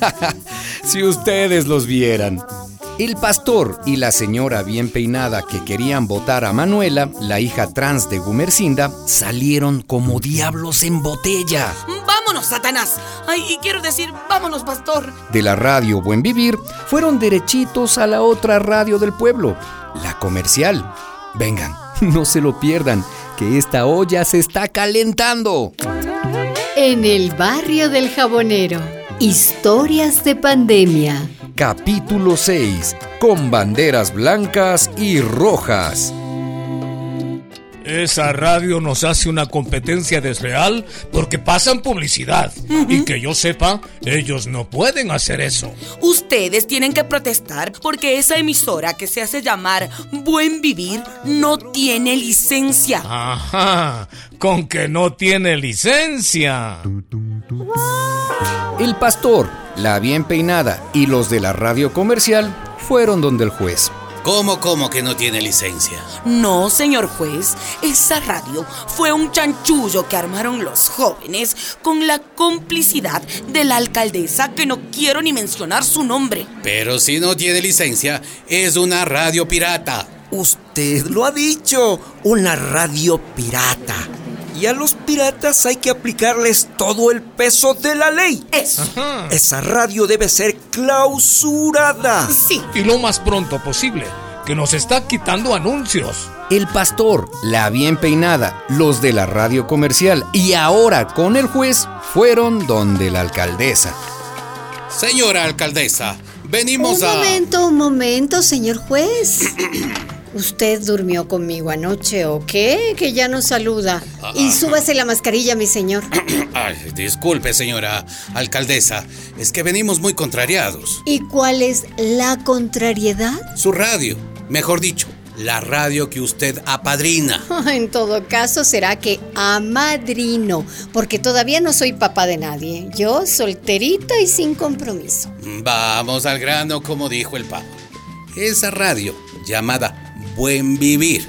si ustedes los vieran. El pastor y la señora bien peinada que querían votar a Manuela, la hija trans de Gumercinda, salieron como diablos en botella. ¡Vámonos, Satanás! Ay, y quiero decir, vámonos, pastor. De la radio Buen Vivir, fueron derechitos a la otra radio del pueblo, la comercial. Vengan, no se lo pierdan, que esta olla se está calentando. En el barrio del jabonero, historias de pandemia capítulo 6, con banderas blancas y rojas. Esa radio nos hace una competencia desleal porque pasan publicidad. Y que yo sepa, ellos no pueden hacer eso. Ustedes tienen que protestar porque esa emisora que se hace llamar Buen Vivir no tiene licencia. Ajá, con que no tiene licencia. El pastor, la bien peinada y los de la radio comercial fueron donde el juez. ¿Cómo, cómo que no tiene licencia? No, señor juez. Esa radio fue un chanchullo que armaron los jóvenes con la complicidad de la alcaldesa que no quiero ni mencionar su nombre. Pero si no tiene licencia, es una radio pirata. Usted lo ha dicho, una radio pirata y a los piratas hay que aplicarles todo el peso de la ley. Eso. Esa radio debe ser clausurada. Sí. Y lo más pronto posible, que nos está quitando anuncios. El pastor, la bien peinada, los de la radio comercial y ahora con el juez fueron donde la alcaldesa. Señora alcaldesa, venimos a... Un momento, un momento, señor juez. ¿Usted durmió conmigo anoche o qué? Que ya nos saluda. Y súbase la mascarilla, mi señor. Ay, disculpe, señora alcaldesa. Es que venimos muy contrariados. ¿Y cuál es la contrariedad? Su radio. Mejor dicho, la radio que usted apadrina. En todo caso, será que amadrino, porque todavía no soy papá de nadie. Yo solterita y sin compromiso. Vamos al grano, como dijo el Papa. Esa radio, llamada Buen Vivir.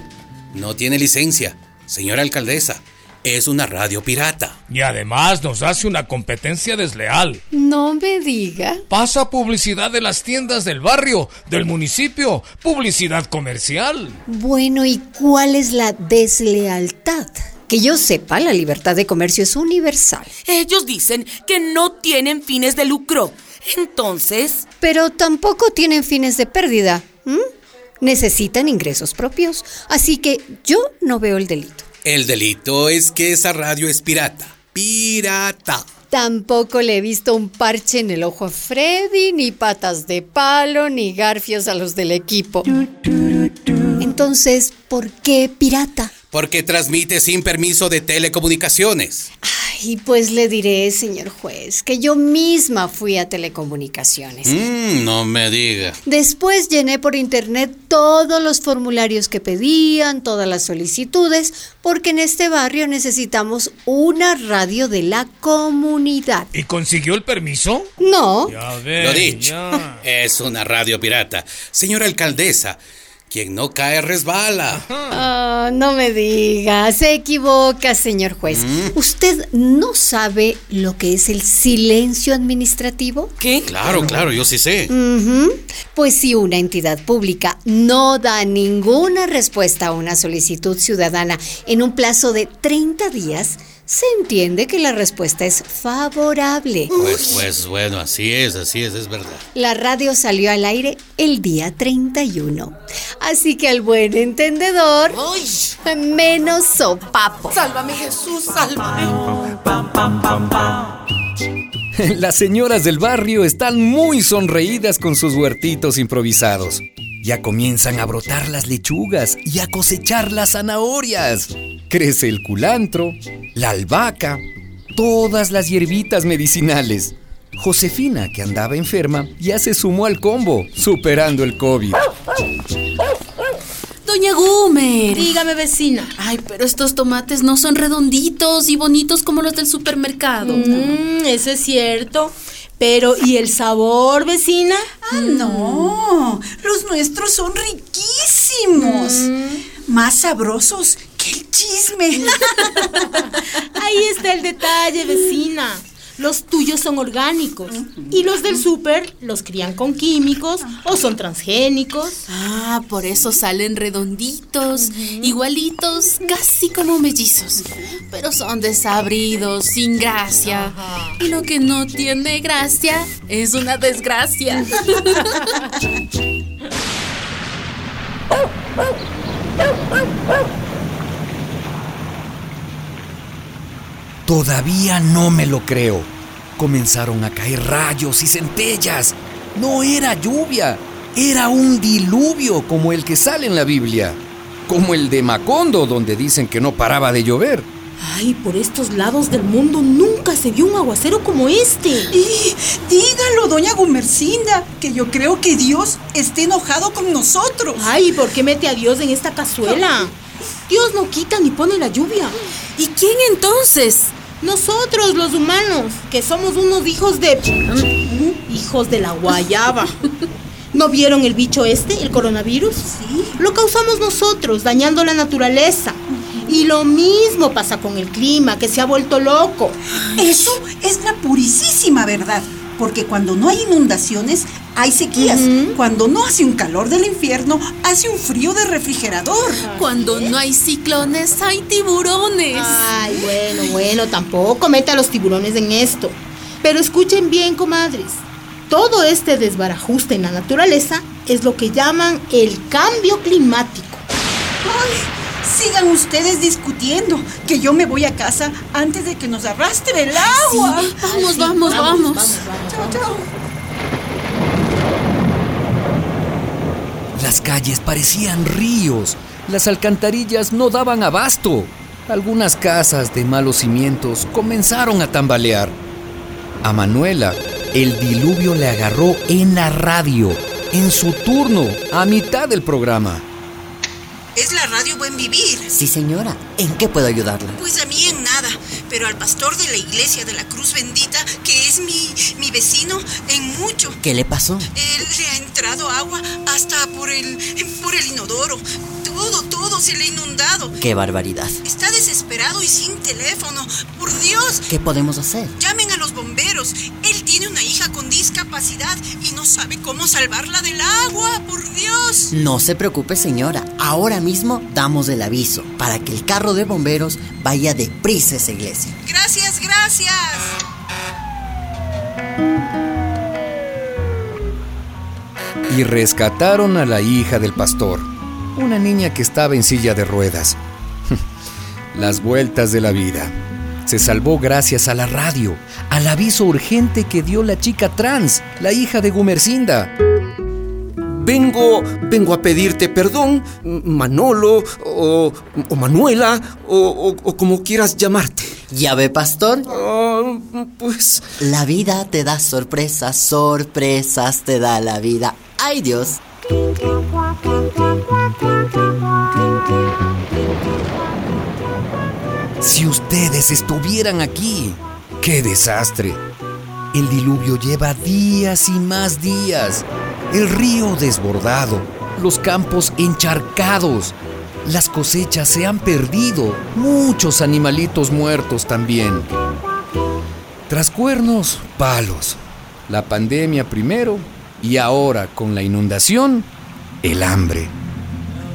No tiene licencia, señora alcaldesa. Es una radio pirata. Y además nos hace una competencia desleal. No me diga. Pasa publicidad de las tiendas del barrio, del municipio, publicidad comercial. Bueno, ¿y cuál es la deslealtad? Que yo sepa, la libertad de comercio es universal. Ellos dicen que no tienen fines de lucro. Entonces... Pero tampoco tienen fines de pérdida necesitan ingresos propios. Así que yo no veo el delito. El delito es que esa radio es pirata. Pirata. Tampoco le he visto un parche en el ojo a Freddy, ni patas de palo, ni garfios a los del equipo. Entonces, ¿por qué pirata? Porque transmite sin permiso de telecomunicaciones. Ay, pues le diré, señor juez, que yo misma fui a telecomunicaciones. Mm, no me diga. Después llené por internet todos los formularios que pedían, todas las solicitudes, porque en este barrio necesitamos una radio de la comunidad. ¿Y consiguió el permiso? No. Ya Lo dicho. Es una radio pirata. Señora alcaldesa, quien no cae resbala. Ah, no me diga, se equivoca, señor juez. Mm. ¿Usted no sabe lo que es el silencio administrativo? ¿Qué? Claro, claro, yo sí sé. Pues si una entidad pública no da ninguna respuesta a una solicitud ciudadana en un plazo de 30 días, se entiende que la respuesta es favorable. Pues, pues bueno, así es, así es, es verdad. La radio salió al aire el día 31. Así que al buen entendedor, ¡Ay! menos sopapo. Sálvame Jesús, sálvame. Las señoras del barrio están muy sonreídas con sus huertitos improvisados. Ya comienzan a brotar las lechugas y a cosechar las zanahorias. Crece el culantro, la albahaca, todas las hierbitas medicinales. Josefina, que andaba enferma, ya se sumó al combo, superando el COVID. Doña Gumer. Dígame, vecina. Ay, pero estos tomates no son redonditos y bonitos como los del supermercado. Mm, eso es cierto. Pero, ¿y el sabor, vecina? Ah, no. Los nuestros son riquísimos. Mm. Más sabrosos el chisme. Ahí está el detalle, vecina. Los tuyos son orgánicos. Y los del súper los crían con químicos o son transgénicos. Ah, por eso salen redonditos, igualitos, casi como mellizos. Pero son desabridos, sin gracia. Y lo que no tiene gracia es una desgracia. Todavía no me lo creo. Comenzaron a caer rayos y centellas. No era lluvia, era un diluvio como el que sale en la Biblia. Como el de Macondo, donde dicen que no paraba de llover. Ay, por estos lados del mundo nunca se vio un aguacero como este. Y dígalo, doña Gumercinda, que yo creo que Dios esté enojado con nosotros. Ay, ¿por qué mete a Dios en esta cazuela? Dios no quita ni pone la lluvia. ¿Y quién entonces? Nosotros, los humanos, que somos unos hijos de... hijos de la guayaba. ¿No vieron el bicho este, el coronavirus? Sí. Lo causamos nosotros, dañando la naturaleza. Y lo mismo pasa con el clima, que se ha vuelto loco. Eso es la purísima verdad. Porque cuando no hay inundaciones, hay sequías. Cuando no hace un calor del infierno, hace un frío de refrigerador. Cuando no hay ciclones, hay tiburones. Ay, bueno, bueno, tampoco meta a los tiburones en esto. Pero escuchen bien, comadres. Todo este desbarajuste en la naturaleza es lo que llaman el cambio climático. Ay, sigan ustedes discutiendo, que yo me voy a casa antes de que nos arrastre el agua. Sí, vamos, vamos, vamos. Chao, chao. Las calles parecían ríos, las alcantarillas no daban abasto. Algunas casas de malos cimientos comenzaron a tambalear. A Manuela, el diluvio le agarró en la radio, en su turno, a mitad del programa. Es la radio Buen Vivir. Sí, señora. ¿En qué puedo ayudarla? Pues a mí en pero al pastor de la iglesia de la Cruz Bendita, que es mi, mi vecino, en mucho. ¿Qué le pasó? Él le ha entrado agua hasta por el, por el inodoro. Todo, todo se le ha inundado. ¡Qué barbaridad! Está desesperado y sin teléfono. Por Dios, ¿Qué podemos hacer? llamen a los bomberos. Él tiene una hija con discapacidad y no sabe cómo salvarla del agua. Por Dios. No se preocupe, señora. Ahora mismo damos el aviso para que el carro de bomberos vaya deprisa a esa iglesia. Gracias, gracias. y rescataron a la hija del pastor, una niña que estaba en silla de ruedas. Las vueltas de la vida. Se salvó gracias a la radio, al aviso urgente que dio la chica trans, la hija de Gumercinda. Vengo, vengo a pedirte perdón, Manolo o, o Manuela o, o- o como quieras llamarte. ¿Ya ve, pastor? Ah, pues La vida te da sorpresas, sorpresas te da la vida. ¡Ay, Dios! Si ustedes estuvieran aquí, qué desastre. El diluvio lleva días y más días. El río desbordado, los campos encharcados. Las cosechas se han perdido, muchos animalitos muertos también. Tras cuernos, palos. La pandemia primero y ahora con la inundación, el hambre.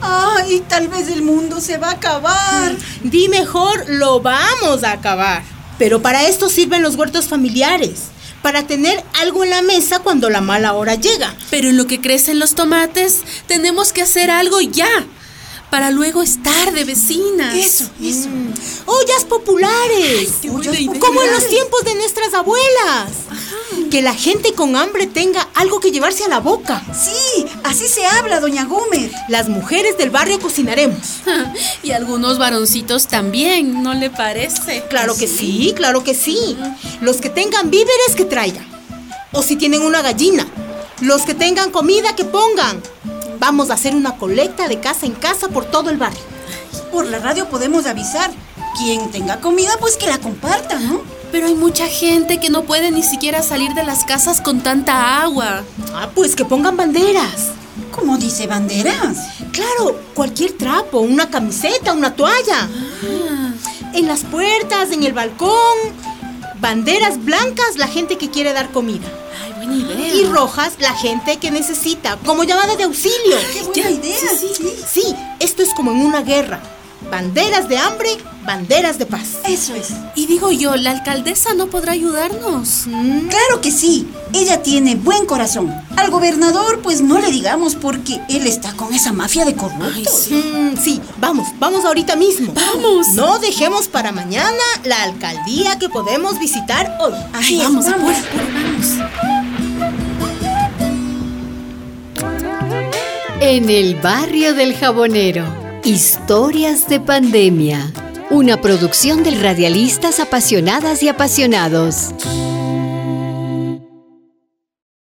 Ay, tal vez el mundo se va a acabar. Di mejor, lo vamos a acabar. Pero para esto sirven los huertos familiares. Para tener algo en la mesa cuando la mala hora llega. Pero en lo que crecen los tomates, tenemos que hacer algo ya. Para luego estar de vecinas. Eso, eso. Ollas populares. qué buena idea. Como en los tiempos de nuestras abuelas. Que la gente con hambre tenga algo que llevarse a la boca. Sí, así se habla, doña Gómez. Las mujeres del barrio cocinaremos. Y algunos varoncitos también, ¿no le parece? Claro que sí, claro que sí. Los que tengan víveres que traigan. O si tienen una gallina. Los que tengan comida que pongan. Vamos a hacer una colecta de casa en casa por todo el barrio. Por la radio podemos avisar. Quien tenga comida, pues que la comparta, ¿no? Pero hay mucha gente que no puede ni siquiera salir de las casas con tanta agua. Ah, pues que pongan banderas. Como dice banderas. Claro, cualquier trapo, una camiseta, una toalla. En las puertas, en el balcón. Banderas blancas, la gente que quiere dar comida. Y rojas, la gente que necesita, como llamada de auxilio. ¡Qué buena idea! Sí, sí, sí, esto es como en una guerra. Banderas de hambre, banderas de paz. Eso es. Y digo yo, ¿la alcaldesa no podrá ayudarnos? Claro que sí. Ella tiene buen corazón. Al gobernador, pues no le digamos porque él está con esa mafia de corruptos. Mm, sí, vamos, vamos ahorita mismo. Vamos. No dejemos para mañana la alcaldía que podemos visitar hoy. Ay, vamos, apura, apura, vamos. En el barrio del jabonero. Historias de pandemia. Una producción de radialistas apasionadas y apasionados.